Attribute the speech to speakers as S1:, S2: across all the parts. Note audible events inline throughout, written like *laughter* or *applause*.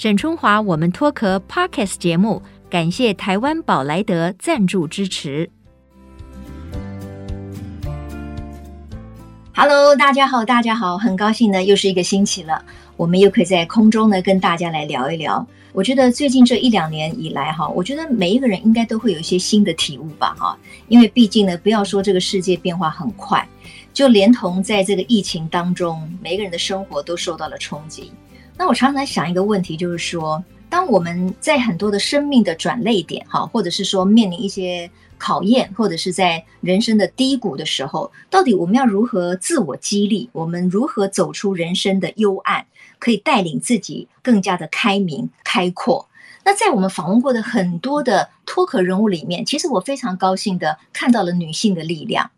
S1: 沈春华，我们脱壳 Podcast 节目，感谢台湾宝莱德赞助支持。
S2: Hello，大家好，大家好，很高兴呢，又是一个星期了，我们又可以在空中呢跟大家来聊一聊。我觉得最近这一两年以来哈，我觉得每一个人应该都会有一些新的体悟吧哈，因为毕竟呢，不要说这个世界变化很快，就连同在这个疫情当中，每一个人的生活都受到了冲击。那我常常在想一个问题，就是说，当我们在很多的生命的转捩点哈，或者是说面临一些。考验，或者是在人生的低谷的时候，到底我们要如何自我激励？我们如何走出人生的幽暗，可以带领自己更加的开明、开阔？那在我们访问过的很多的脱壳人物里面，其实我非常高兴的看到了女性的力量。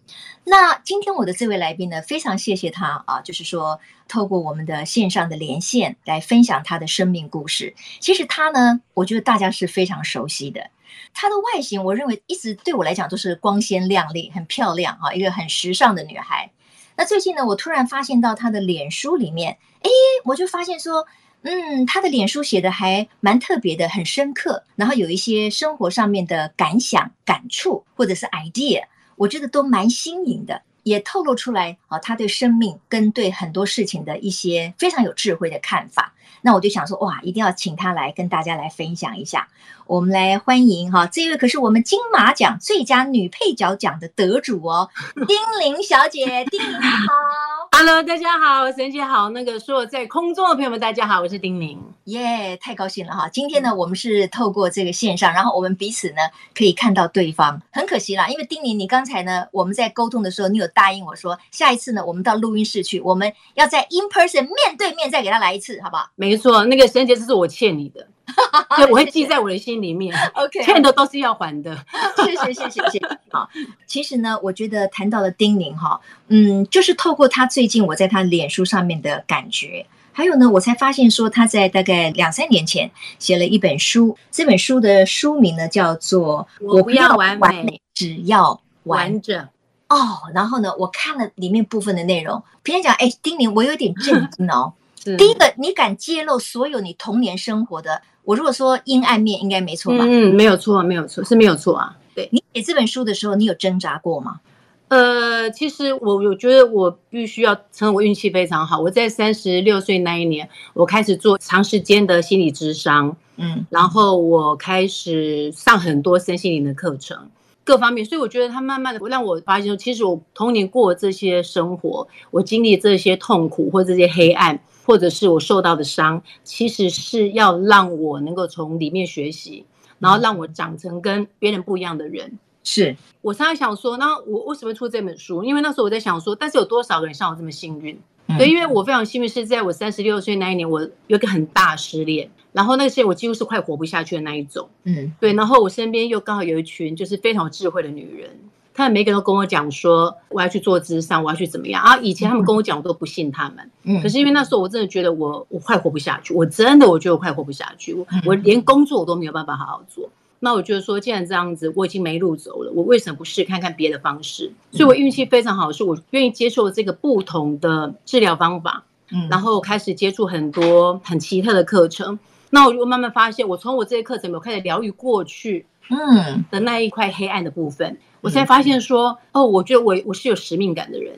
S2: 那今天我的这位来宾呢，非常谢谢他啊，就是说透过我们的线上的连线来分享他的生命故事。其实他呢，我觉得大家是非常熟悉的。她的外形，我认为一直对我来讲都是光鲜亮丽、很漂亮啊，一个很时尚的女孩。那最近呢，我突然发现到她的脸书里面，哎，我就发现说，嗯，她的脸书写的还蛮特别的，很深刻，然后有一些生活上面的感想、感触或者是 idea，我觉得都蛮新颖的。也透露出来啊，他对生命跟对很多事情的一些非常有智慧的看法。那我就想说，哇，一定要请他来跟大家来分享一下。我们来欢迎哈，这位可是我们金马奖最佳女配角奖的得主哦，丁玲小姐，丁玲好。
S3: Hello，大家好，沈姐好。那个说在空中的朋友们，大家好，我是丁宁。
S2: 耶，yeah, 太高兴了哈！今天呢，我们是透过这个线上，然后我们彼此呢可以看到对方。很可惜啦，因为丁宁，你刚才呢我们在沟通的时候，你有答应我说，下一次呢我们到录音室去，我们要在 in person 面对面再给他来一次，好不好？
S3: 没错，那个沈姐，这是我欠你的，*laughs* 对，我会记在我的心里面。*laughs* OK，欠的都是要还的。
S2: 谢谢谢谢谢谢。好，其实呢，我觉得谈到了丁宁哈，嗯，就是透过他最近我在他脸书上面的感觉。还有呢，我才发现说他在大概两三年前写了一本书，这本书的书名呢叫做《
S3: 我不要完美，
S2: 只要
S3: 完整》。
S2: 哦，然后呢，我看了里面部分的内容，别人讲，哎，丁宁，我有点震惊哦。*laughs* 第一个，你敢揭露所有你童年生活的，我如果说阴暗面，应该没错吧？
S3: 嗯，没有错，没有错，是没有错啊。对，
S2: 你写这本书的时候，你有挣扎过吗？
S3: 呃，其实我我觉得我必须要承认，我运气非常好。我在三十六岁那一年，我开始做长时间的心理咨商，嗯，然后我开始上很多身心灵的课程，各方面。所以我觉得他慢慢的让我发现，其实我童年过这些生活，我经历这些痛苦或这些黑暗，或者是我受到的伤，其实是要让我能够从里面学习，然后让我长成跟别人不一样的人。
S2: 是
S3: 我常常想说，那我为什么出这本书？因为那时候我在想说，但是有多少个人像我这么幸运？嗯、对，因为我非常幸运，是在我三十六岁那一年，我有一个很大失恋，然后那些我几乎是快活不下去的那一种。嗯，对，然后我身边又刚好有一群就是非常有智慧的女人，他们每个人都跟我讲说，我要去做智商，我要去怎么样啊？以前他们跟我讲，我都不信他们。嗯，可是因为那时候我真的觉得我我快活不下去，我真的我觉得我快活不下去，我我连工作我都没有办法好好做。那我觉得说，既然这样子，我已经没路走了，我为什么不试看看别的方式？所以我运气非常好，是我愿意接受这个不同的治疗方法，嗯，然后开始接触很多很奇特的课程。那我就慢慢发现，我从我这些课程，我开始疗愈过去，嗯，的那一块黑暗的部分，我才发现说，哦，我觉得我我是有使命感的人，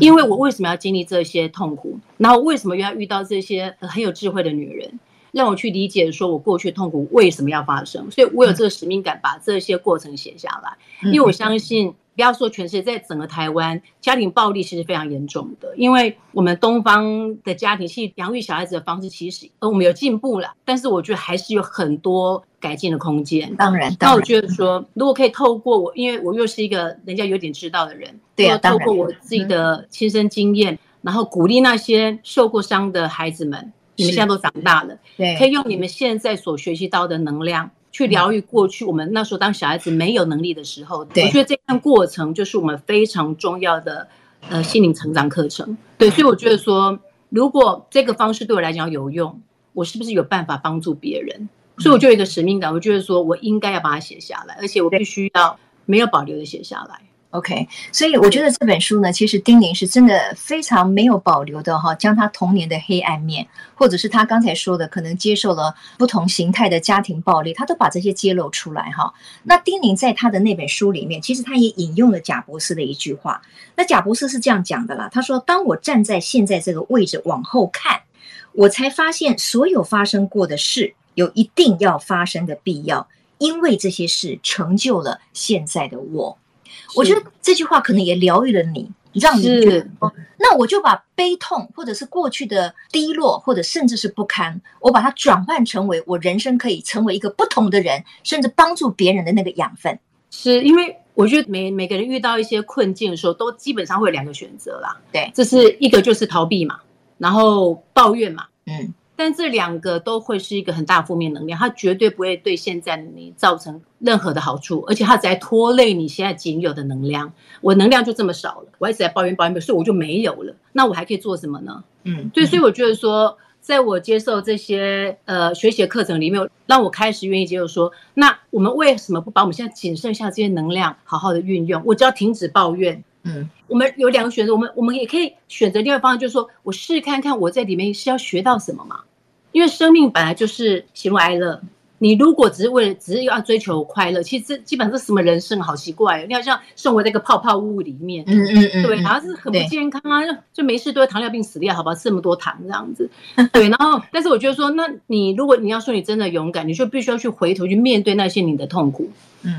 S3: 因为我为什么要经历这些痛苦？然后为什么又要遇到这些很有智慧的女人？让我去理解，说我过去痛苦为什么要发生，所以我有这个使命感，把这些过程写下来。因为我相信，不要说全世界，在整个台湾，家庭暴力其实非常严重的。因为我们东方的家庭系养育小孩子的方式，其实呃我们有进步了，但是我觉得还是有很多改进的空间。
S2: 当然，
S3: 那我觉得说，如果可以透过我，因为我又是一个人家有点知道的人，对，透过我自己的亲身经验，然后鼓励那些受过伤的孩子们。你们现在都长大了，对，可以用你们现在所学习到的能量去疗愈过去我们那时候当小孩子没有能力的时候。对，我觉得这段过程就是我们非常重要的呃心灵成长课程。对，所以我觉得说，如果这个方式对我来讲有用，我是不是有办法帮助别人？所以我就有一个使命感，我觉得说我应该要把它写下来，而且我必须要没有保留的写下来。
S2: OK，所以我觉得这本书呢，其实丁宁是真的非常没有保留的哈，将他童年的黑暗面，或者是他刚才说的可能接受了不同形态的家庭暴力，他都把这些揭露出来哈。那丁宁在他的那本书里面，其实他也引用了贾博士的一句话。那贾博士是这样讲的啦，他说：“当我站在现在这个位置往后看，我才发现所有发生过的事有一定要发生的必要，因为这些事成就了现在的我。”我觉得这句话可能也疗愈了你，让你觉得哦，那我就把悲痛，或者是过去的低落，或者甚至是不堪，我把它转换成为我人生可以成为一个不同的人，甚至帮助别人的那个养分。
S3: 是因为我觉得每每个人遇到一些困境的时候，都基本上会有两个选择啦。
S2: 对，
S3: 这是一个就是逃避嘛，然后抱怨嘛，
S2: 嗯。
S3: 但这两个都会是一个很大负面能量，它绝对不会对现在你造成任何的好处，而且它只在拖累你现在仅有的能量。我能量就这么少了，我一直在抱怨抱怨，所以我就没有了。那我还可以做什么呢？
S2: 嗯，
S3: 对，所以我觉得说，在我接受这些呃学习的课程里面，让我开始愿意接受说，那我们为什么不把我们现在仅剩下这些能量好好的运用？我只要停止抱怨。
S2: 嗯，
S3: 我们有两个选择，我们我们也可以选择另外一方向，就是说我试看看我在里面是要学到什么嘛。因为生命本来就是喜怒哀乐，你如果只是为了只是要追求快乐，其实这基本上是什么人生好奇怪，你好像生活在一个泡泡屋里面，
S2: 嗯嗯嗯，
S3: 对，好像是很不健康啊，就就没事都会糖尿病死掉，好吧，吃那么多糖这样子，对，然后但是我觉得说，那你如果你要说你真的勇敢，你就必须要去回头去面对那些你的痛苦，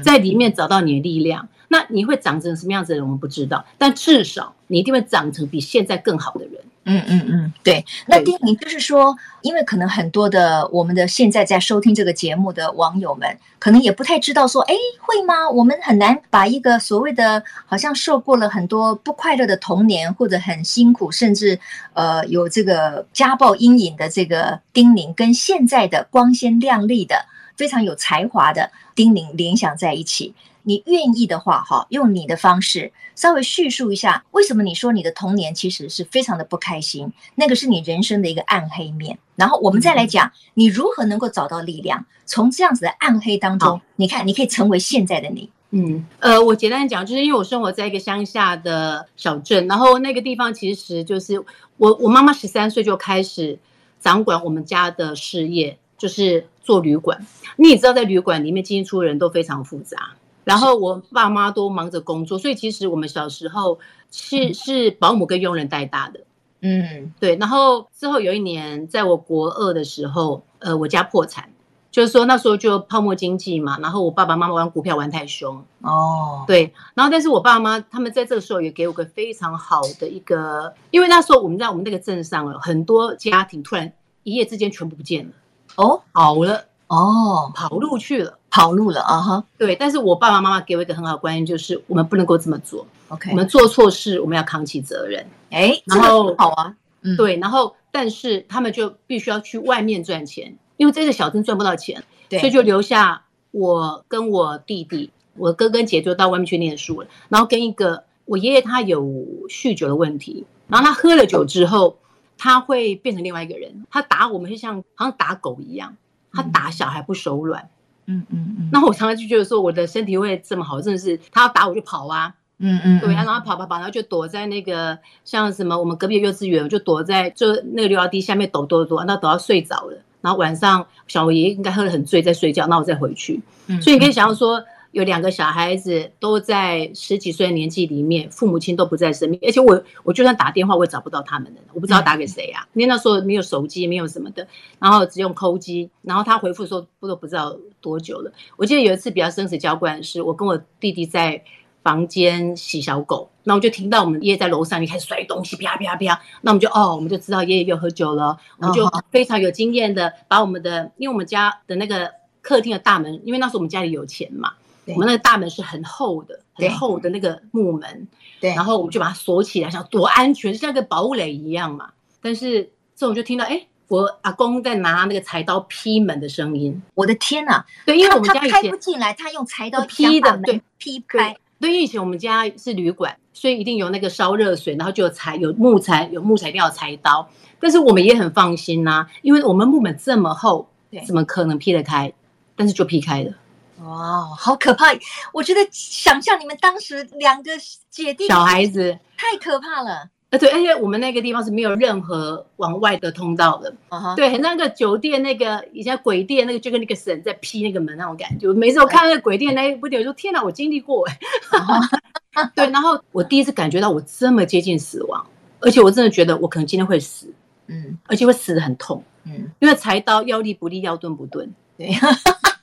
S3: 在里面找到你的力量，那你会长成什么样子的人我们不知道，但至少你一定会长成比现在更好的人。
S2: 嗯嗯嗯，对。那丁宁就是说，因为可能很多的我们的现在在收听这个节目的网友们，可能也不太知道说，哎，会吗？我们很难把一个所谓的好像受过了很多不快乐的童年，或者很辛苦，甚至呃有这个家暴阴影的这个丁宁，跟现在的光鲜亮丽的、非常有才华的丁宁联想在一起。你愿意的话，哈，用你的方式稍微叙述一下，为什么你说你的童年其实是非常的不开心，那个是你人生的一个暗黑面。然后我们再来讲，你如何能够找到力量，从这样子的暗黑当中，你看你可以成为现在的你。
S3: 嗯，呃，我简单讲，就是因为我生活在一个乡下的小镇，然后那个地方其实就是我我妈妈十三岁就开始掌管我们家的事业，就是做旅馆。你也知道，在旅馆里面进出人都非常复杂。然后我爸妈都忙着工作，所以其实我们小时候是是保姆跟佣人带大的，
S2: 嗯，
S3: 对。然后之后有一年，在我国二的时候，呃，我家破产，就是说那时候就泡沫经济嘛。然后我爸爸妈妈玩股票玩太凶，
S2: 哦，
S3: 对。然后但是我爸妈他们在这个时候也给我个非常好的一个，因为那时候我们在我们那个镇上，很多家庭突然一夜之间全部不见了，
S2: 哦，
S3: 好了。
S2: 哦，
S3: 跑路去了，
S2: 跑路了啊！哈，
S3: 对，但是我爸爸妈妈给我一个很好的观念，就是我们不能够这么做。
S2: OK，
S3: 我们做错事，我们要扛起责任。
S2: 哎，
S3: 然后
S2: 好啊，
S3: 嗯，对，然后但是他们就必须要去外面赚钱，因为这个小镇赚不到钱，
S2: 对，
S3: 所以就留下我跟我弟弟，我哥跟姐就到外面去念书了。然后跟一个我爷爷，他有酗酒的问题，然后他喝了酒之后，他会变成另外一个人，他打我们就像好像打狗一样。他打小孩不手软，
S2: 嗯嗯嗯，
S3: 那我常常就觉得说，我的身体会这么好，真的是他要打我就跑啊，
S2: 嗯嗯，
S3: 对啊，然后跑跑跑，然后就躲在那个像什么我们隔壁的幼稚园，我就躲在就那个溜滑梯下面抖抖抖，然后抖到睡着了，然后晚上小爷爷应该喝得很醉在睡觉，那我再回去，所以你可以想象说。有两个小孩子都在十几岁的年纪里面，父母亲都不在身边，而且我我就算打电话，我也找不到他们的，我不知道打给谁啊。因为那时候没有手机，没有什么的，然后只用扣机，然后他回复说不都不知道多久了。我记得有一次比较生死交关的是，我跟我弟弟在房间洗小狗，那我就听到我们爷爷在楼上，就开始摔东西，啪啪啪，那我们就哦，我们就知道爷爷又喝酒了，我们就非常有经验的把我们的，因为我们家的那个客厅的大门，因为那时候我们家里有钱嘛。我们那个大门是很厚的，很厚的那个木门，
S2: 对，
S3: 然后我们就把它锁起来，想多安全，像个堡垒一样嘛。但是这种就听到，哎，我阿公在拿那个柴刀劈门的声音。
S2: 我的天哪！
S3: 对，因为我们家以前
S2: 开不进来，他用柴刀
S3: 劈的，对，
S2: 劈开。
S3: 对，因为以前我们家是旅馆，所以一定有那个烧热水，然后就有柴，有木材，有木材一定要有柴刀。但是我们也很放心呐，因为我们木门这么厚，怎么可能劈得开？但是就劈开了。
S2: 哇，好可怕！我觉得想象你们当时两个姐弟
S3: 小孩子
S2: 太可怕了。
S3: 呃，对，而且我们那个地方是没有任何往外的通道的。Uh huh. 对，那个酒店那个以前鬼店那个，就跟那个神在劈那个门那种感觉。每次我看那个鬼店那一部电影，我说天哪，我经历过哎。Uh *laughs* huh. 对，然后我第一次感觉到我这么接近死亡，而且我真的觉得我可能今天会死。嗯，而且会死的很痛。嗯，因为柴刀腰力不利，腰钝不钝。对。*laughs*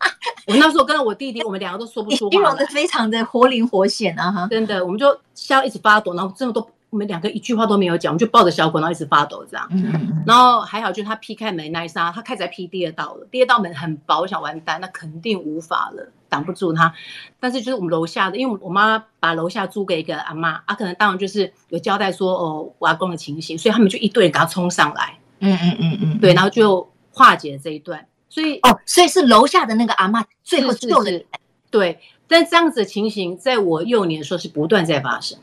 S3: 我那时候跟着我弟弟，我们两个都说不出话，
S2: 形容的非常的活灵活现啊！哈，
S3: 真的，我们就笑一直发抖，然后真的都。我们两个一句话都没有讲，我们就抱着小狗，然后一直发抖这样。嗯嗯。然后还好，就是他劈开门那一刹，他开始在劈第二道了。第二道门很薄，我想完蛋，那肯定无法了，挡不住他。但是就是我们楼下的，因为我妈把楼下租给一个阿妈，啊，可能当然就是有交代说哦，我阿公的情形，所以他们就一队人给他冲上来。嗯嗯嗯嗯。对，然后就化解了这一段。所以
S2: 哦，所以是楼下的那个阿嬷最后救的。
S3: 对，但这样子的情形，在我幼年的时候是不断在发生。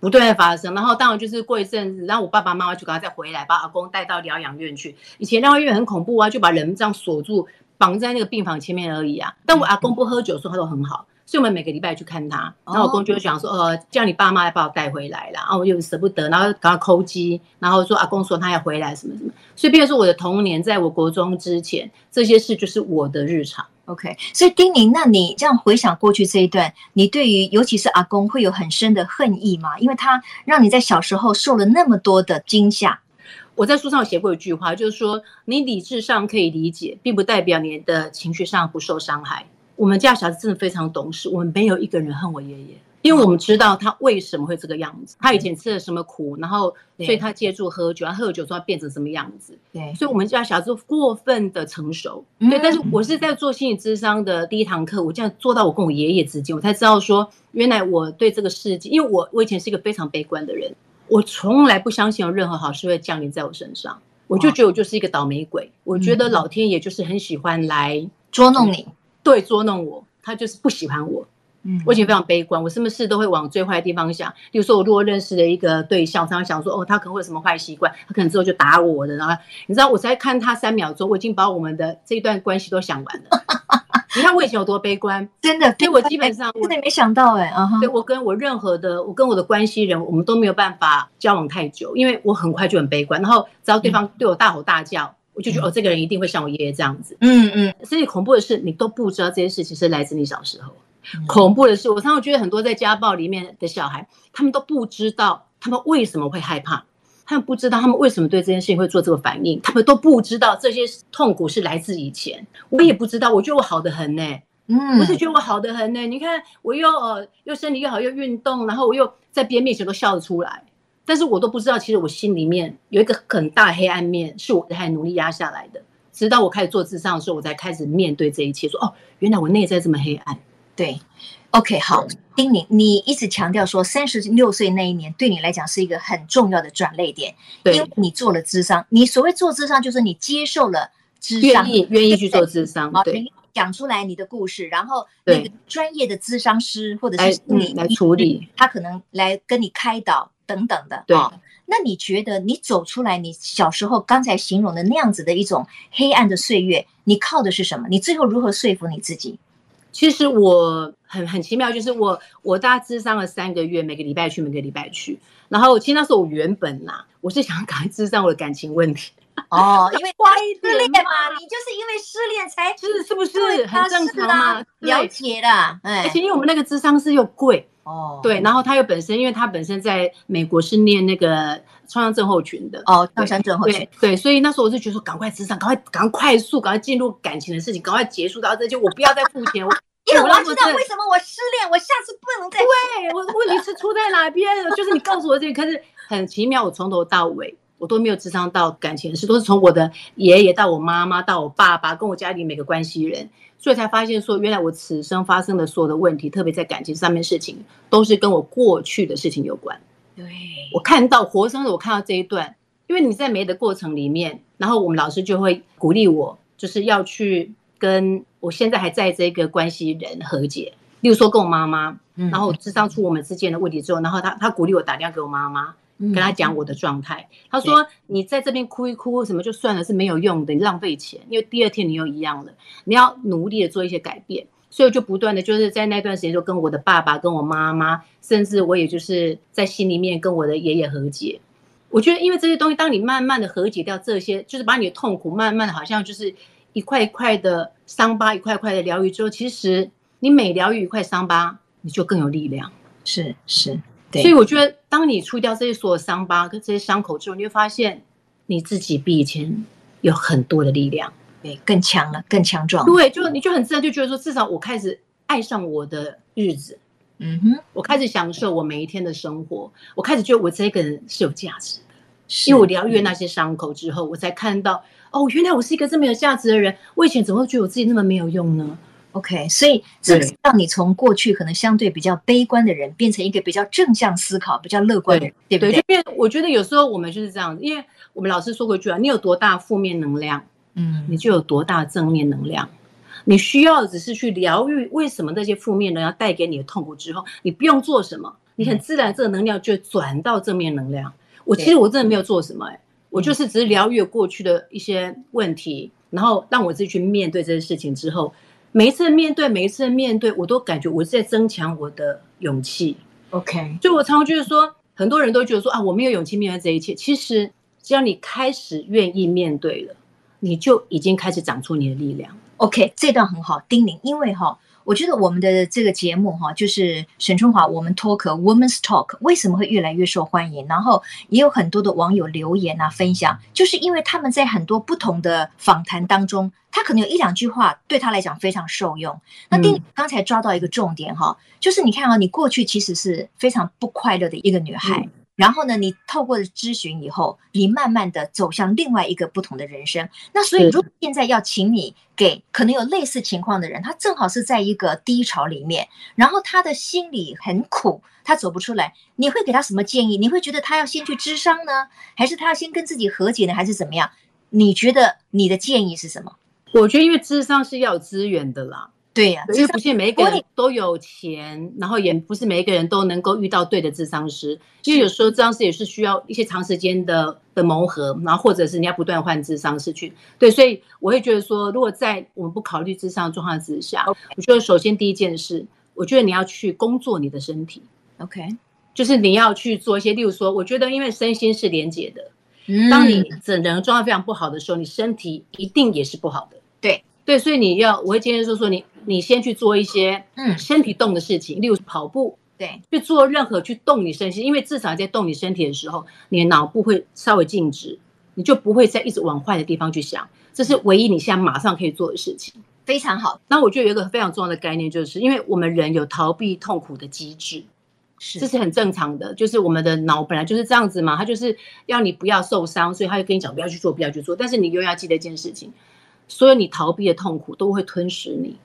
S3: 不断在发生，然后当然就是过一阵子，然后我爸爸妈妈就赶快再回来，把阿公带到疗养院去。以前疗养院很恐怖啊，就把人这样锁住，绑在那个病房前面而已啊。但我阿公不喝酒，说他都很好，所以我们每个礼拜去看他。然后我公就讲说，呃，叫你爸妈来把我带回来了。然后我又舍不得，然后赶快抠机，然后说阿公说他要回来什么什么。所以，变成说我的童年，在我国中之前，这些事就是我的日常。
S2: OK，所以丁宁，那你这样回想过去这一段，你对于尤其是阿公会有很深的恨意吗？因为他让你在小时候受了那么多的惊吓。
S3: 我在书上有写过一句话，就是说你理智上可以理解，并不代表你的情绪上不受伤害。我们家小孩子真的非常懂事，我们没有一个人恨我爷爷。因为我们知道他为什么会这个样子，他以前吃了什么苦，然后所以他借助喝酒，他喝了酒之后变成什么样子。对，所以我们家小孩子过分的成熟。对，但是我是在做心理智商的第一堂课，我这样做到我跟我爷爷之间，我才知道说，原来我对这个世界，因为我我以前是一个非常悲观的人，我从来不相信有任何好事会降临在我身上，我就觉得我就是一个倒霉鬼。我觉得老天爷就是很喜欢来
S2: 捉弄你，
S3: 对，捉弄我，他就是不喜欢我。嗯，我以前非常悲观，我什么事都会往最坏的地方想。比如说，我如果认识了一个对象，常常想说，哦，他可能会有什么坏习惯，他可能之后就打我的。然后，你知道，我才看他三秒钟，我已经把我们的这一段关系都想完了。*laughs* 你看我以前有多悲观，
S2: 真的，
S3: 所以我基本上
S2: 我真的没想到哎，啊，
S3: 对，我跟我任何的，我跟我的关系人，我们都没有办法交往太久，因为我很快就很悲观。然后，只要对方对我大吼大叫，我就觉得哦，这个人一定会像我爷爷这样子。嗯嗯，所以恐怖的是，你都不知道这些事情是来自你小时候。恐怖的是，我常常觉得很多在家暴里面的小孩，他们都不知道他们为什么会害怕，他们不知道他们为什么对这件事情会做这个反应，他们都不知道这些痛苦是来自以前。我也不知道，我觉得我好的很呢，嗯，我是觉得我好的很呢。你看，我又呃又身体又好又运动，然后我又在别人面前都笑得出来，但是我都不知道，其实我心里面有一个很大黑暗面，是我还努力压下来的。直到我开始做智商的时候，我才开始面对这一切，说哦，原来我内在这么黑暗。
S2: 对，OK，好，丁宁，你一直强调说三十六岁那一年对你来讲是一个很重要的转捩点，对，因为你做了智商。你所谓做智商，就是你接受了智商，
S3: 愿意愿意去做智商，对，
S2: 讲出来你的故事，然后那个专业的咨商师或者是你
S3: 来处理，
S2: 他可能来跟你开导等等的。对，那你觉得你走出来，你小时候刚才形容的那样子的一种黑暗的岁月，你靠的是什么？你最后如何说服你自己？
S3: 其实我很很奇妙，就是我我大概咨商了三个月，每个礼拜去，每个礼拜去。然后其实那时候我原本呐，我是想赶快咨商我的感情问题。*laughs*
S2: 哦，因为失恋嘛，你就是因为失恋才
S3: 是是不是很正常嘛？
S2: 了解的，
S3: 而且因为我们那个智商是又贵哦，对，然后他又本身，因为他本身在美国是念那个创伤症候群的
S2: 哦，创伤症候群，
S3: 对，所以那时候我就觉得说，赶快咨商，赶快赶快快速，赶快进入感情的事情，赶快结束到这就我不要再付钱，我
S2: 因为我要知道为什么我失恋，我下次不能再对
S3: 我问题是出在哪边？就是你告诉我这个，可是很奇妙，我从头到尾。我都没有智商到感情的事，都是从我的爷爷到我妈妈到我爸爸，跟我家里每个关系人，所以才发现说，原来我此生发生的所有的问题，特别在感情上面事情，都是跟我过去的事情有关。对，我看到活生生我看到这一段，因为你在没的过程里面，然后我们老师就会鼓励我，就是要去跟我现在还在这个关系人和解，例如说跟我妈妈，然后智商出我们之间的问题之后，然后他他鼓励我打电话给我妈妈。跟他讲我的状态，他说：“你在这边哭一哭，什么就算了，是没有用的，你浪费钱。因为第二天你又一样了，你要努力的做一些改变。所以我就不断的就是在那段时间就跟我的爸爸、跟我妈妈，甚至我也就是在心里面跟我的爷爷和解。我觉得，因为这些东西，当你慢慢的和解掉这些，就是把你的痛苦慢慢的，好像就是一块一块的伤疤，一块一块的疗愈之后，其实你每疗愈一块伤疤，你就更有力量。
S2: 是是，对。
S3: 所以我觉得，当你除掉这些所有伤疤跟这些伤口之后，你会发现你自己比以前有很多的力量，
S2: 对，更强了，更强壮。
S3: 对，就你就很自然就觉得说，至少我开始爱上我的日子。
S2: 嗯哼，
S3: 我开始享受我每一天的生活，我开始觉得我这个人是有价值的，是因为我疗愈那些伤口之后，我才看到哦，原来我是一个这么有价值的人。我以前怎么会觉得我自己那么没有用呢
S2: ？OK，所以这让你从过去可能相对比较悲观的人，变成一个比较正向思考、比较乐观的人，对，对不对？
S3: 就变，我觉得有时候我们就是这样子，因为我们老师说过一句啊，你有多大负面能量，嗯，你就有多大正面能量。你需要的只是去疗愈为什么那些负面能量带给你的痛苦之后，你不用做什么，你很自然这个能量就转到正面能量。我其实我真的没有做什么，哎，我就是只是疗愈过去的一些问题，然后让我自己去面对这些事情之后，每一次面对，每一次面对，我都感觉我是在增强我的勇气。
S2: OK，
S3: 就我常常就是说，很多人都觉得说啊，我没有勇气面对这一切。其实只要你开始愿意面对了，你就已经开始长出你的力量。
S2: OK，这段很好，叮咛，因为哈，我觉得我们的这个节目哈，就是沈春华，我们 Talk Women's Talk 为什么会越来越受欢迎？然后也有很多的网友留言啊，分享，就是因为他们在很多不同的访谈当中，他可能有一两句话对他来讲非常受用。那叮咛刚才抓到一个重点哈，就是你看啊，你过去其实是非常不快乐的一个女孩。然后呢，你透过了咨询以后，你慢慢的走向另外一个不同的人生。那所以，如果现在要请你给可能有类似情况的人，他正好是在一个低潮里面，然后他的心里很苦，他走不出来，你会给他什么建议？你会觉得他要先去咨商呢，还是他要先跟自己和解呢，还是怎么样？你觉得你的建议是什么？
S3: 我觉得，因为咨商是要有资源的啦。
S2: 对呀、啊，
S3: 因为不是每一个人都有钱，然后也不是每一个人都能够遇到对的智商师，因为有时候智商师也是需要一些长时间的的磨合，然后或者是你要不断换智商师去。对，所以我会觉得说，如果在我们不考虑智商状况之下，Okay. 我觉得首先第一件事，我觉得你要去工作你的身体
S2: ，OK，
S3: 就是你要去做一些，例如说，我觉得因为身心是连结的，当你整人状态非常不好的时候，你身体一定也是不好的。
S2: 对。
S3: 对，所以你要，我会建议说说你，你先去做一些嗯身体动的事情，嗯、例如跑步，
S2: 对，
S3: 去做任何去动你身心，因为至少在动你身体的时候，你的脑部会稍微静止，你就不会再一直往坏的地方去想，这是唯一你现在马上可以做的事情，
S2: 非常好。
S3: 那我觉得有一个非常重要的概念，就是因为我们人有逃避痛苦的机制，是，这是很正常的，就是我们的脑本来就是这样子嘛，它就是要你不要受伤，所以他就跟你讲不要去做，不要去做，但是你永远要记得一件事情。所有你逃避的痛苦都会吞噬你，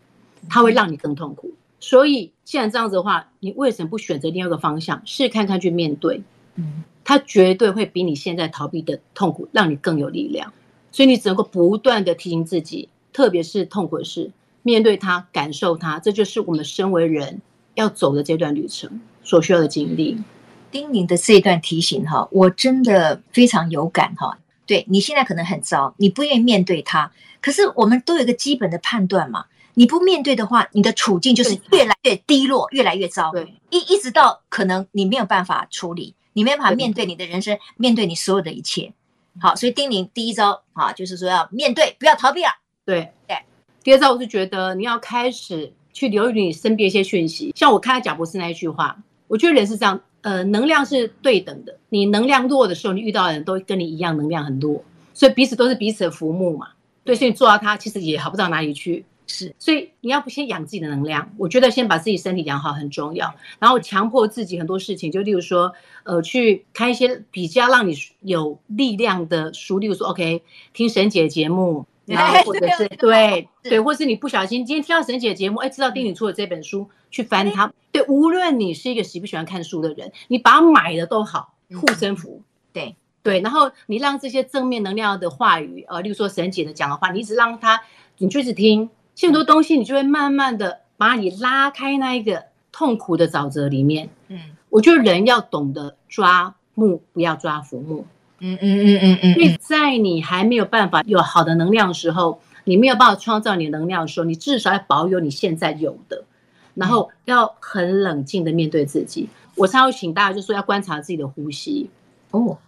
S3: 它会让你更痛苦。所以，既然这样子的话，你为什么不选择另外一个方向，试看看去面对？嗯，它绝对会比你现在逃避的痛苦让你更有力量。所以，你只能够不断的提醒自己，特别是痛苦的事，面对它，感受它，这就是我们身为人要走的这段旅程所需要的经历。
S2: 丁宁的这一段提醒哈，我真的非常有感哈。对，你现在可能很糟，你不愿意面对它。可是我们都有一个基本的判断嘛，你不面对的话，你的处境就是越来越低落，越来越糟。对，一一直到可能你没有办法处理，你没有办法面对你的人生，面对你所有的一切。好，所以叮咛第一招啊，就是说要面对，不要逃避了。
S3: 对对。第二招，我是觉得你要开始去留意你身边一些讯息，像我看到贾博士那一句话，我觉得人是这样。呃，能量是对等的。你能量弱的时候，你遇到的人都跟你一样能量很弱，所以彼此都是彼此的浮木嘛。对，所以你做到他，其实也好不到哪里去。是，所以你要不先养自己的能量，我觉得先把自己身体养好很重要。然后强迫自己很多事情，就例如说，呃，去看一些比较让你有力量的书，例如说，OK，听沈姐节目。然后或者是 *laughs* 对对，或是你不小心今天听到沈姐的节目，哎，知道叮咛出了这本书，去翻它。对，无论你是一个喜不喜欢看书的人，你把它买的都好，护身符。对对，然后你让这些正面能量的话语，呃，例如说沈姐的讲的话，你一直让他，你就是听，很多东西你就会慢慢的把你拉开那一个痛苦的沼泽里面。嗯，我觉得人要懂得抓木，不要抓浮木。嗯嗯嗯嗯嗯，所以在你还没有办法有好的能量的时候，你没有办法创造你的能量的时候，你至少要保有你现在有的，然后要很冷静的面对自己。我常常请大家就说要观察自己的呼吸哦，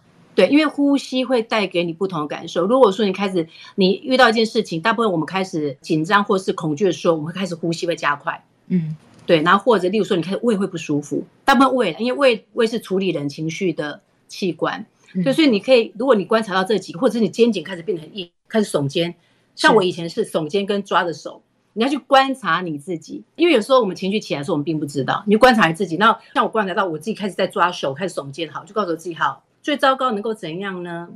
S3: 对，因为呼吸会带给你不同的感受。如果说你开始你遇到一件事情，大部分我们开始紧张或是恐惧的时候，我们会开始呼吸会加快，嗯。对，然后或者例如说，你开始胃会不舒服，大部分胃，因为胃胃是处理人情绪的器官，对、嗯，所以你可以，如果你观察到这几个，或者是你肩颈开始变得很硬，开始耸肩，像我以前是耸肩跟抓着手，你要去观察你自己，因为有时候我们情绪起来的时候，我们并不知道，你就观察你自己。那像我观察到我自己开始在抓手，开始耸肩，好，就告诉我自己，好，最糟糕能够怎样呢？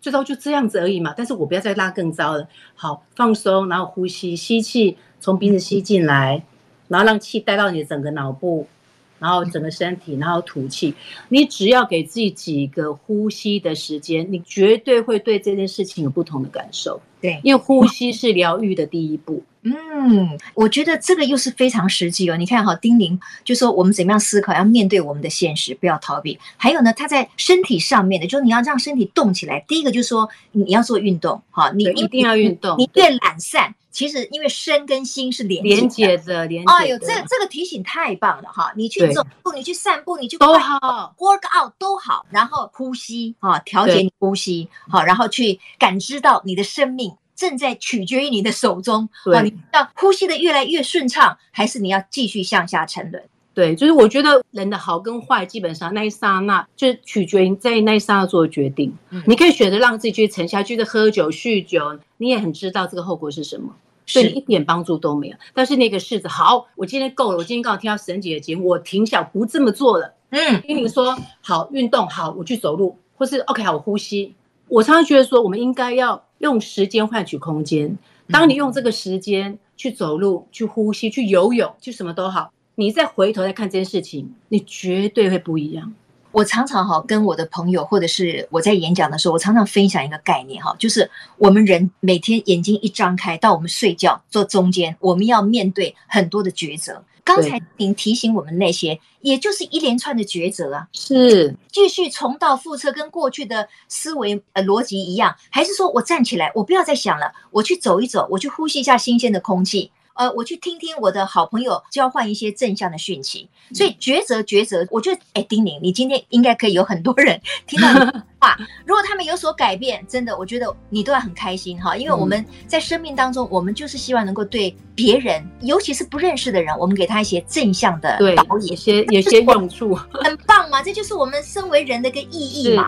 S3: 最糟就这样子而已嘛，但是我不要再拉更糟了，好，放松，然后呼吸，吸气，从鼻子吸进来。嗯然后让气带到你的整个脑部，然后整个身体，然后吐气。你只要给自己几个呼吸的时间，你绝对会对这件事情有不同的感受。对，因为呼吸是疗愈的第一步。
S2: 嗯，我觉得这个又是非常实际哦。你看哈，丁玲就说我们怎么样思考，要面对我们的现实，不要逃避。还有呢，他在身体上面的，就是你要让身体动起来。第一个就是说你要做运动，哈，你
S3: 一定要运动。
S2: 你越懒散。其实，因为身跟心是连
S3: 连接的，连接。
S2: 哎呦，这这个提醒太棒了哈！你去走步，你去散步，你去
S3: 都好
S2: ，work out 都好。然后呼吸哈，调节你呼吸好，然后去感知到你的生命正在取决于你的手中。对，你要呼吸的越来越顺畅，还是你要继续向下沉沦？
S3: 对，就是我觉得人的好跟坏，基本上那一刹那就取决于在那一刹那做决定。嗯，你可以选择让自己去沉下去的喝酒、酗酒。你也很知道这个后果是什么，对你一点帮助都没有。但是那个柿子，好，我今天够了，我今天刚好听到沈姐的节目，我停下不这么做了。嗯，听你说好运动，好，我去走路，或是 OK，好，我呼吸。我常常觉得说，我们应该要用时间换取空间。当你用这个时间去走路、去呼吸、去游泳、去什么都好，你再回头再看这件事情，你绝对会不一样。
S2: 我常常哈跟我的朋友，或者是我在演讲的时候，我常常分享一个概念哈，就是我们人每天眼睛一张开到我们睡觉做中间，我们要面对很多的抉择。刚才您提醒我们那些，也就是一连串的抉择啊，
S3: 是
S2: 继续重蹈覆辙，跟过去的思维呃逻辑一样，还是说我站起来，我不要再想了，我去走一走，我去呼吸一下新鲜的空气。呃，我去听听我的好朋友交换一些正向的讯息，所以抉择抉择，我觉得，哎，丁宁，你今天应该可以有很多人 *laughs* 听到你的话，如果他们有所改变，真的，我觉得你都要很开心哈，因为我们在生命当中，我们就是希望能够对别人，尤其是不认识的人，我们给他一些正向的导引，
S3: 有些有些用处，
S2: 很棒嘛，这就是我们身为人的一个意义嘛。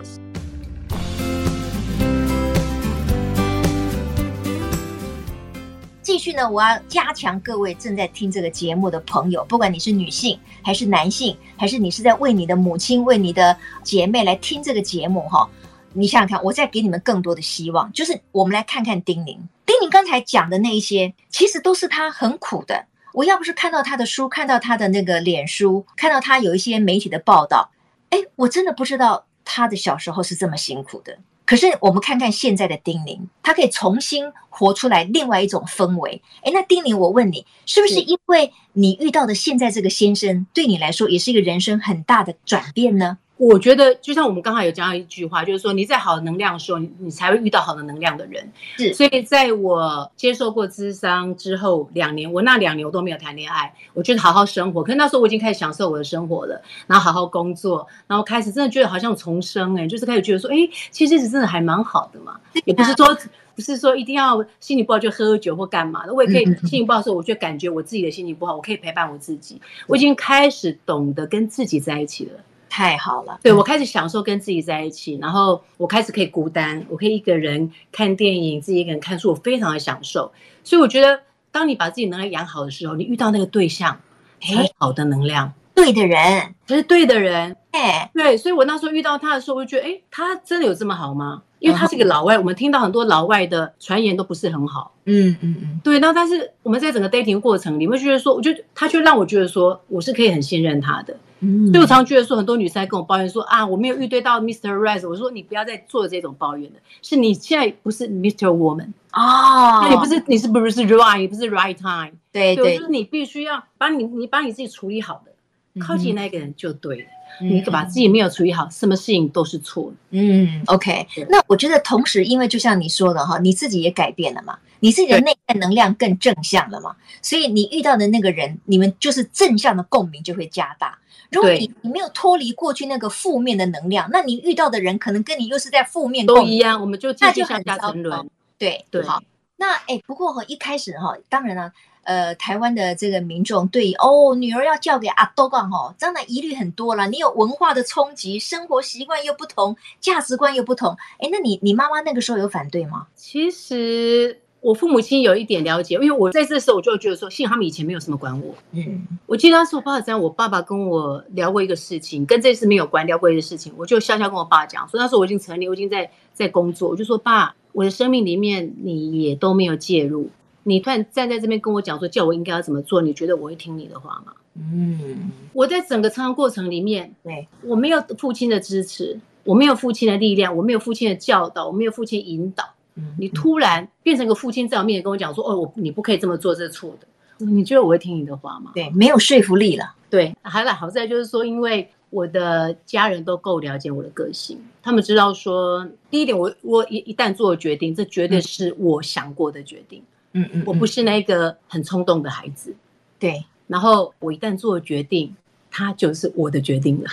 S2: 继续呢，我要加强各位正在听这个节目的朋友，不管你是女性还是男性，还是你是在为你的母亲、为你的姐妹来听这个节目哈，你想想看，我再给你们更多的希望，就是我们来看看丁宁。丁宁刚才讲的那一些，其实都是他很苦的。我要不是看到他的书，看到他的那个脸书，看到他有一些媒体的报道，哎，我真的不知道他的小时候是这么辛苦的。可是我们看看现在的丁宁，他可以重新活出来另外一种氛围。诶，那丁宁，我问你，是不是因为你遇到的现在这个先生，对你来说也是一个人生很大的转变呢？
S3: 我觉得，就像我们刚才有讲到一句话，就是说你在好的能量的时候，你你才会遇到好的能量的人。是，所以在我接受过咨商之后两年，我那两年我都没有谈恋爱，我觉得好好生活。可是那时候我已经开始享受我的生活了，然后好好工作，然后开始真的觉得好像重生哎，就是开始觉得说，哎，其实日子真的还蛮好的嘛，也不是说不是说一定要心情不好就喝酒或干嘛的，我也可以心情不好的时候，我就感觉我自己的心情不好，我可以陪伴我自己。我已经开始懂得跟自己在一起了。
S2: 太好了，
S3: 对，我开始享受跟自己在一起，然后我开始可以孤单，我可以一个人看电影，自己一个人看书，我非常的享受。所以我觉得，当你把自己能量养好的时候，你遇到那个对象，很好的能量，
S2: 对的人，
S3: 就是对的人，哎，对，所以我那时候遇到他的时候，我就觉得，哎，他真的有这么好吗？因为他是一个老外，我们听到很多老外的传言都不是很好。嗯嗯嗯，对。那但是我们在整个 dating 过程里，你会觉得说，我觉得他却让我觉得说，我是可以很信任他的。嗯。所以我常常觉得说，很多女生在跟我抱怨说啊，我没有遇对到 Mr. Right。我说你不要再做这种抱怨了，是你现在不是 Mr. Woman 哦，那你不是你是不是 right，你不是 right time。对对。就是你必须要把你你把你自己处理好的，靠近那个人就对了。你把自己没有处理好，什么事情都是错的。
S2: 嗯，OK。那我觉得同时，因为就像你说的哈，你自己也改变了嘛，你自己的内在能量更正向了嘛，所以你遇到的那个人，你们就是正向的共鸣就会加大。如果你你没有脱离过去那个负面的能量，那你遇到的人可能跟你又是在负面
S3: 都一样，我们就继续向下沉沦。
S2: 对对，好。那哎，不过哈，一开始哈，当然了。呃，台湾的这个民众对哦，女儿要嫁给阿多干哦，当然疑虑很多了。你有文化的冲击，生活习惯又不同，价值观又不同。哎，那你你妈妈那个时候有反对吗？
S3: 其实我父母亲有一点了解，因为我在这时候我就觉得说，幸好他们以前没有什么管我。嗯，我记得当时我爸爸这样，我爸爸跟我聊过一个事情，跟这次没有关，聊过一个事情，我就笑笑跟我爸讲说，那时候我已经成年，我已经在在工作，我就说爸，我的生命里面你也都没有介入。你突然站在这边跟我讲说，叫我应该要怎么做？你觉得我会听你的话吗？嗯，我在整个成长过程里面，对，我没有父亲的支持，我没有父亲的力量，我没有父亲的教导，我没有父亲引导。嗯，你突然变成个父亲在我面前跟我讲说，哦，我你不可以这么做，这是错的。你觉得我会听你的话吗？
S2: 对，没有说服力了。
S3: 对，还来好在就是说，因为我的家人都够了解我的个性，他们知道说，第一点，我我一一旦做了决定，这绝对是我想过的决定。嗯嗯，我不是那个很冲动的孩子，
S2: 对。
S3: 然后我一旦做了决定，他就是我的决定了。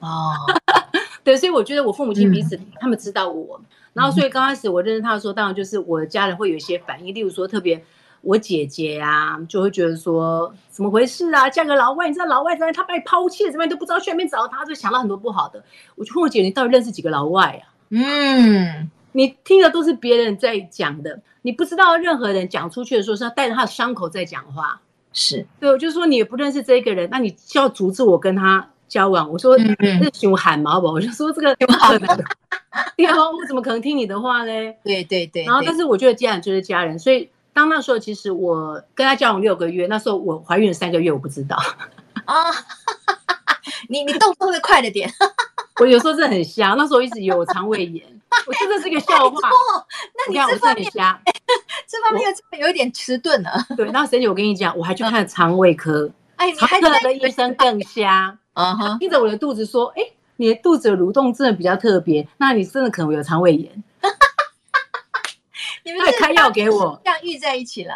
S3: 哦，*laughs* 对，所以我觉得我父母亲彼此他们知道我，然后所以刚开始我认识他的时候，当然就是我的家人会有一些反应，例如说特别我姐姐啊，就会觉得说怎么回事啊，嫁个老外，你知道老外在他把你抛弃了，怎么样都不知道去哪边找他，就想到很多不好的。我就问我姐，你到底认识几个老外啊？嗯。你听的都是别人在讲的，你不知道任何人讲出去的时候是要带着他的伤口在讲话。
S2: 是
S3: 对，我就说你也不认识这个人，那你就要阻止我跟他交往。我说嗯嗯，是熊喊毛宝，我就说这个不可能的。*laughs* 对啊，我怎么可能听你的话呢？
S2: 对对对。
S3: 然后，但是我觉得家人就是家人，所以当那时候其实我跟他交往六个月，那时候我怀孕了三个月，我不知道啊。
S2: 你你动作会快了点。*laughs*
S3: 我有时候真的很瞎，那时候一直以为我肠胃炎。*laughs* 我真的是个笑话。
S2: 那你这方面，这方面又有一点迟钝了。*laughs*
S3: 对，然后沈姐，我跟你讲，我还去看肠胃科。哎，肠胃科的医生更瞎。啊哈，盯着我的肚子说：“哎，你的肚子的蠕动真的比较特别，那你真的可能有肠胃炎。”
S2: 你们还开药给我，这样遇在一起了，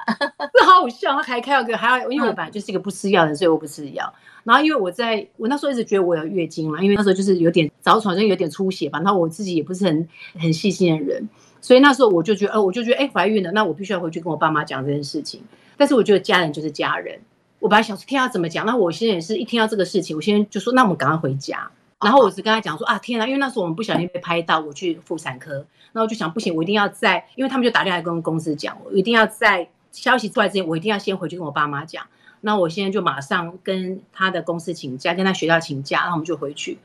S3: 这好好笑。他还开药给我，还要因为我本来就是一个不吃药的人，所以我不吃药。然后因为我在我那时候一直觉得我有月经嘛，因为那时候就是有点早产，就有点出血吧。然后我自己也不是很很细心的人，所以那时候我就觉得，呃，我就觉得，哎，怀孕了，那我必须要回去跟我爸妈讲这件事情。但是我觉得家人就是家人，我本来想说听他怎么讲。那我现在也是一听到这个事情，我现在就说，那我们赶快回家。然后我只跟他讲说，啊，天哪，因为那时候我们不小心被拍到，我去妇产科，然后我就想，不行，我一定要在，因为他们就打电话跟公司讲，我一定要在消息出来之前，我一定要先回去跟我爸妈讲。那我现在就马上跟他的公司请假，跟他学校请假，然后我们就回去。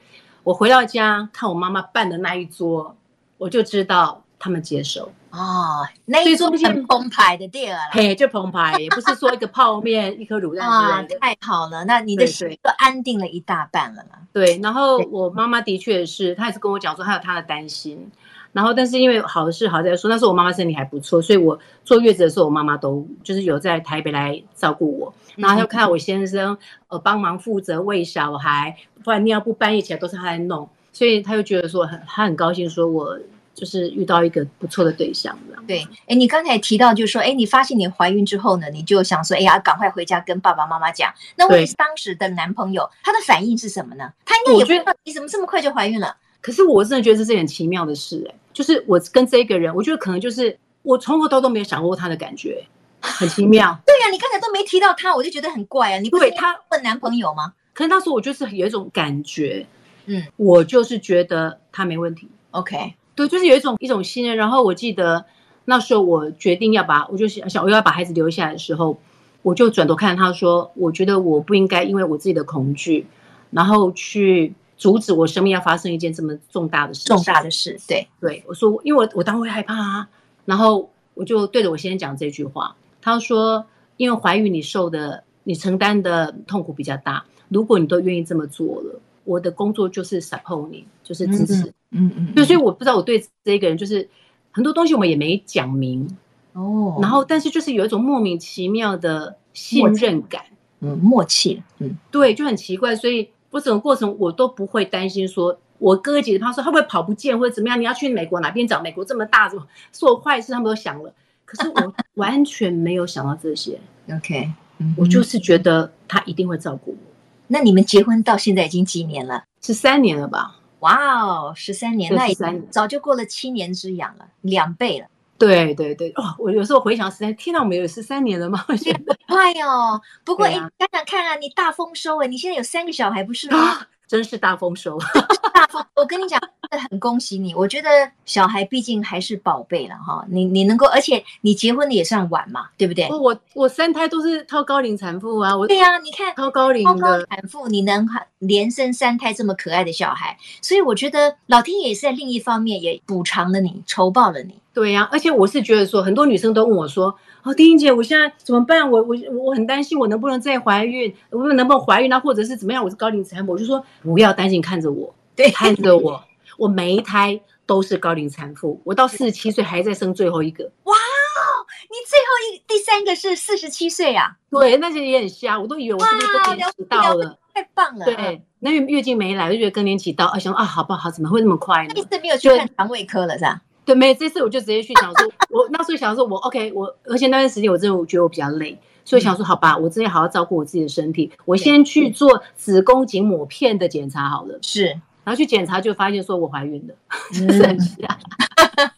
S3: 我回到家看我妈妈办的那一桌，我就知道他们接受
S2: 哦，那一桌很澎湃的店啊，
S3: 嘿，就澎湃，也不是说一个泡面、一颗卤蛋之类的。
S2: 太好了，那你的心就安定了一大半了。
S3: 对，然后我妈妈的确是，她也是跟我讲说，她有她的担心。然后，但是因为好事好在说，那时候我妈妈身体还不错，所以我坐月子的时候，我妈妈都就是有在台北来照顾我。然后又看到我先生呃帮忙负责喂小孩，不然尿布半夜起来都是他在弄，所以他就觉得说很他很高兴，说我就是遇到一个不错的对象这样。
S2: 对，哎，你刚才提到就是说，哎，你发现你怀孕之后呢，你就想说，哎呀，赶快回家跟爸爸妈妈讲。那问题是当时的男朋友他的反应是什么呢？他应该也不知道你怎么这么快就怀孕了。
S3: 可是我真的觉得这是很奇妙的事，哎，就是我跟这个人，我觉得可能就是我从头到都没有想过他的感觉，很奇妙。*laughs*
S2: 对呀、啊，你刚才都没提到他，我就觉得很怪啊。你不是他问男朋友吗？
S3: 可能那时候我就是有一种感觉，嗯，我就是觉得他没问题。
S2: OK，
S3: 对，就是有一种一种信任。然后我记得那时候我决定要把，我就想想我要把孩子留下来的时候，我就转头看他说，我觉得我不应该因为我自己的恐惧，然后去。阻止我生命要发生一件这么重大的事，
S2: 重大的事，对。
S3: 对，我说，因为我我当然会害怕啊，然后我就对着我先生讲这句话，他说，因为怀孕你受的你承担的痛苦比较大，如果你都愿意这么做了，我的工作就是 support 你，就是支持，嗯嗯，对，所以我不知道我对这个人就是很多东西我们也没讲明哦，然后但是就是有一种莫名其妙的信任感，
S2: 嗯，默契，嗯，
S3: 对，就很奇怪，所以。我整个过程我都不会担心，说我哥哥姐姐他说他会跑不见或者怎么样，你要去美国哪边找？美国这么大，做坏事他们都想了。可是我 *laughs* 完全没有想到这些。
S2: OK，
S3: 我就是觉得他一定会照顾我。
S2: 那你们结婚到现在已经几年了？
S3: 十三年了吧？
S2: 哇哦，十三年，那也早就过了七年之痒了，两倍了。
S3: 对对对，哦！我有时候回想时间，天哪，我们有十三年了吗？我觉得 *laughs*
S2: 快哦。不过，哎，想想看啊，你大丰收哎，你现在有三个小孩，不是吗？
S3: 啊真是大丰收，
S2: 跟你讲，很恭喜你。我觉得小孩毕竟还是宝贝了哈。你你能够，而且你结婚的也算晚嘛，对不对？
S3: 我我三胎都是超高龄产妇啊。我
S2: 对呀、啊，你看
S3: 超高龄的
S2: 产妇，你能连生三胎这么可爱的小孩，所以我觉得老天爷是在另一方面也补偿了你，酬报了你。
S3: 对呀、啊，而且我是觉得说，很多女生都问我说。哦，丁英姐，我现在怎么办？我我我很担心，我能不能再怀孕？我能不能怀孕呢？或者是怎么样？我是高龄产妇，我就说不要担心，看着我，对，看着我，*laughs* 我每一胎都是高龄产妇，我到四十七岁还在生最后一个。
S2: 哇哦，你最后一第三个是四十七岁啊？
S3: 对，那些也很瞎，我都以为我是不是更年期到了？
S2: 太棒了！
S3: 对，那月月经没来，我就觉得更年期到，啊，想啊，好不好？怎么会那么快呢？
S2: 那次没有去看肠胃科了，是吧？
S3: 对，没，这次我就直接去想说，*laughs* 我那时候想说，我 OK，我而且那段时间我真的觉得我比较累，所以想说，好吧，我真的好好照顾我自己的身体，我先去做子宫颈抹片的检查好了。
S2: 是，
S3: 然后去检查就发现说我怀孕了。
S2: 嗯、*laughs*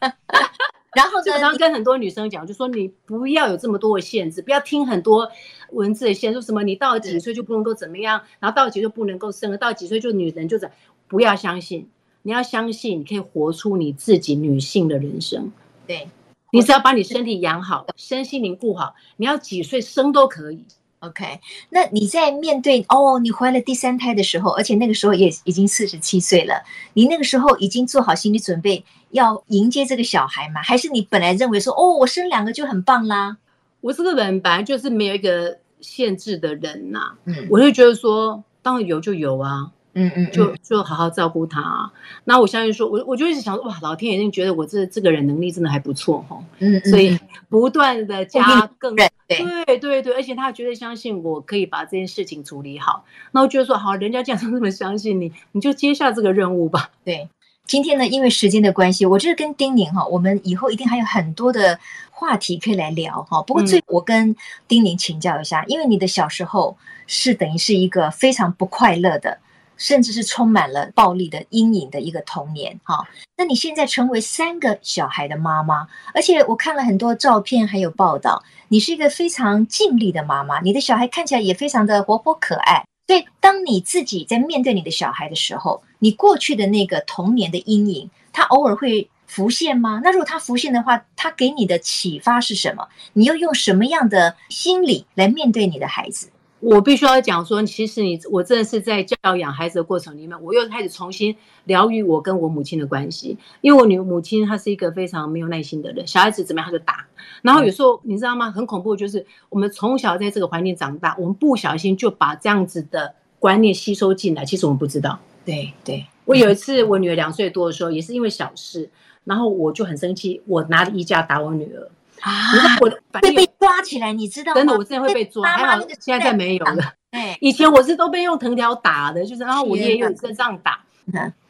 S2: *laughs* 然后
S3: 就常跟很多女生讲，就说你不要有这么多的限制，不要听很多文字的限制，说什么你到了几岁就不能够怎么样，然后到了几岁就不能够生了，到了几岁就女人就怎，不要相信。你要相信，你可以活出你自己女性的人生。
S2: 对，
S3: 你只要把你身体养好，身心灵顾好，你要几岁生都可以。
S2: OK，那你在面对哦，你怀了第三胎的时候，而且那个时候也已经四十七岁了，你那个时候已经做好心理准备要迎接这个小孩吗？还是你本来认为说，哦，我生两个就很棒啦？
S3: 我这个人本来就是没有一个限制的人呐、啊，嗯，我就觉得说，当然有就有啊。
S2: 嗯嗯，
S3: 就就好好照顾他、啊。那我相信说，我我就一直想说，哇，老天爷一定觉得我这这个人能力真的还不错哈。嗯嗯。所以不断的加更对对对对，而且他绝对相信我可以把这件事情处理好。那我觉得说，好，人家这样 *laughs* 这么相信你，你就接下这个任务吧。
S2: 对，今天呢，因为时间的关系，我就是跟丁宁哈，我们以后一定还有很多的话题可以来聊哈。不过最我跟丁宁请教一下，因为你的小时候是等于是一个非常不快乐的。甚至是充满了暴力的阴影的一个童年，哈。那你现在成为三个小孩的妈妈，而且我看了很多照片还有报道，你是一个非常尽力的妈妈，你的小孩看起来也非常的活泼可爱。所以，当你自己在面对你的小孩的时候，你过去的那个童年的阴影，它偶尔会浮现吗？那如果它浮现的话，它给你的启发是什么？你又用什么样的心理来面对你的孩子？
S3: 我必须要讲说，其实你我真的是在教养孩子的过程里面，我又开始重新疗愈我跟我母亲的关系。因为我女母亲她是一个非常没有耐心的人，小孩子怎么样她就打。然后有时候你知道吗？很恐怖，就是我们从小在这个环境长大，我们不小心就把这样子的观念吸收进来。其实我们不知道。
S2: 对对，
S3: 我有一次我女儿两岁多的时候，也是因为小事，然后我就很生气，我拿着衣架打我女儿。
S2: 啊！我会被抓起来，你知道吗？
S3: 真的，我真的会被抓。还好现在再没有了。哎，以前我是都被用藤条打的，就是然后我也有这样打。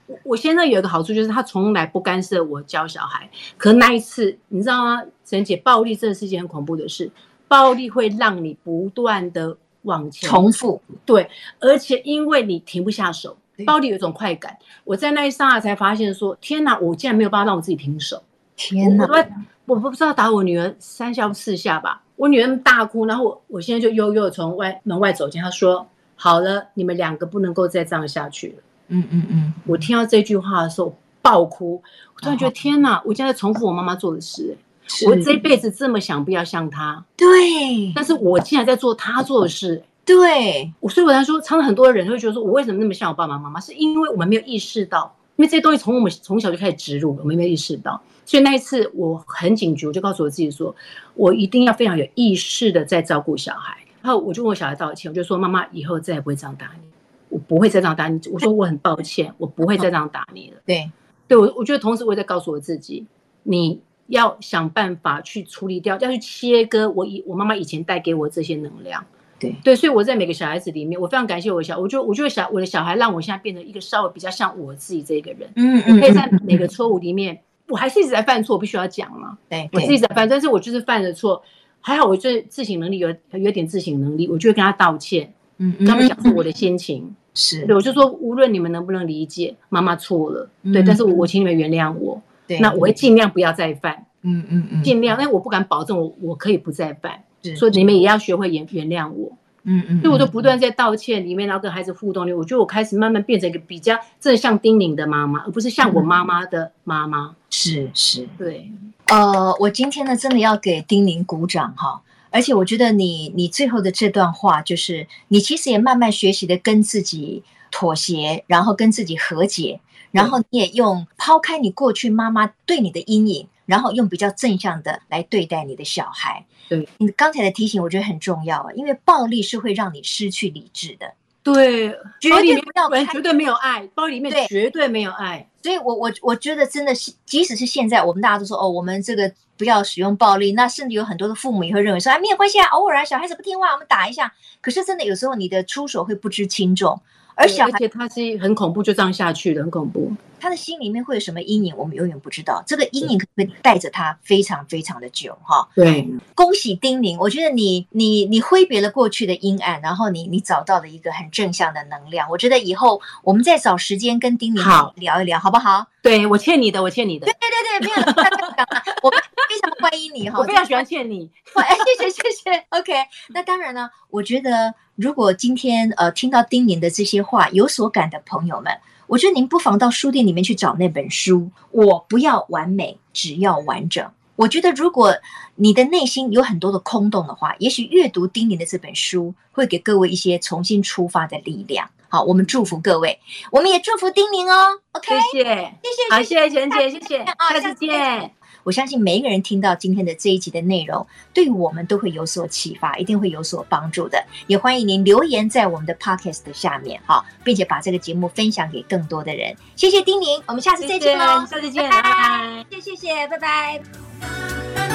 S3: 我，我现在有一个好处就是他从来不干涉我教小孩。可那一次，你知道吗？沈姐，暴力真的是一件很恐怖的事。暴力会让你不断的往前
S2: 重复，
S3: 对，而且因为你停不下手，暴力有一种快感。我在那一刹那才发现说：天哪！我竟然没有办法让我自己停手。
S2: 天哪！
S3: 我不知道打我女儿三下四下吧，我女儿大哭，然后我我现在就悠悠的从外门外走进，她说：“好了，你们两个不能够再这样下去了。”
S2: 嗯嗯嗯，
S3: 我听到这句话的时候爆哭，我突然觉得天哪，我现在重复我妈妈做的事，我这辈子这么想不要像她，
S2: 对，
S3: 但是我竟然在做她做的事，
S2: 对，
S3: 我所以我才说，常常很多人会觉得说我为什么那么像我爸爸妈妈，是因为我们没有意识到，因为这些东西从我们从小就开始植入，我们没有意识到。所以那一次我很警觉，我就告诉我自己说，我一定要非常有意识的在照顾小孩。然后我就跟我小孩道歉，我就说妈妈以后再也不会这样打你，我不会再这样打你。我说我很抱歉，我不会再这样打你了。*laughs*
S2: 对，
S3: 对我我觉得同时我也在告诉我自己，你要想办法去处理掉，要去切割我以我妈妈以前带给我这些能量。
S2: 对
S3: 对，所以我在每个小孩子里面，我非常感谢我的小，我就我觉得小我的小孩让我现在变得一个稍微比较像我自己这个人。嗯嗯，我可以在每个错误里面。我还是一直在犯错，我必须要讲嘛。
S2: 对，
S3: 我是一直在犯，但是我就是犯了错，还好我这自省能力有有点自省能力，我就会跟他道歉，
S2: 嗯，
S3: 跟他们讲述我的心情。
S2: 是，
S3: 对，我就说无论你们能不能理解，妈妈错了，对，但是我我请你们原谅我，
S2: 对，
S3: 那我会尽量不要再犯，
S2: 嗯嗯嗯，
S3: 尽量，因为我不敢保证我我可以不再犯，所以你们也要学会原原谅我。
S2: 嗯嗯，
S3: 所以我就不断在道歉里面，然后跟孩子互动里，我觉得我开始慢慢变成一个比较正向叮咛的妈妈，而不是像 *laughs* 我妈妈的妈妈。
S2: 是是，
S3: 对。
S2: 呃，我今天呢，真的要给丁宁鼓掌哈！而且我觉得你你最后的这段话，就是你其实也慢慢学习的跟自己妥协，然后跟自己和解，然后你也用抛开你过去妈妈对你的阴影，然后用比较正向的来对待你的小孩。
S3: 对，
S2: 你刚才的提醒，我觉得很重要啊，因为暴力是会让你失去理智的。
S3: 对，
S2: 绝对不要开，
S3: 绝对没有爱，包里面绝对没有爱。
S2: 所以我我我觉得真的是，即使是现在，我们大家都说哦，我们这个不要使用暴力，那甚至有很多的父母也会认为说，啊，没有关系啊，偶尔啊，小孩子不听话，我们打一下。可是真的有时候你的出手会不知轻重，而
S3: 且他是很恐怖，就这样下去的，很恐怖。
S2: 他的心里面会有什么阴影，我们永远不知道。这个阴影可能会带着他非常非常的久，哈。
S3: 对，
S2: 恭喜丁宁，我觉得你你你挥别了过去的阴暗，然后你你找到了一个很正向的能量。我觉得以后我们再找时间跟丁宁聊一聊，好不好？
S3: 对，我欠你的，我欠你的。
S2: 对对对对，没有，我们非常欢迎你哈，*laughs*
S3: 我非常喜欢欠你。
S2: 哎，*laughs* 谢谢谢谢。OK，那当然呢，我觉得如果今天呃听到丁宁的这些话有所感的朋友们。我觉得您不妨到书店里面去找那本书。我不要完美，只要完整。我觉得，如果你的内心有很多的空洞的话，也许阅读丁宁的这本书会给各位一些重新出发的力量。好，我们祝福各位，我们也祝福丁宁哦。OK，
S3: 谢谢，谢谢，好，谢谢璇姐，谢谢，下次见。
S2: 我相信每一个人听到今天的这一集的内容，对我们都会有所启发，一定会有所帮助的。也欢迎您留言在我们的 podcast 的下面，哈，并且把这个节目分享给更多的人。谢谢丁宁，我们下次再见喽，
S3: 下次见，拜拜，
S2: 谢谢谢谢，拜拜。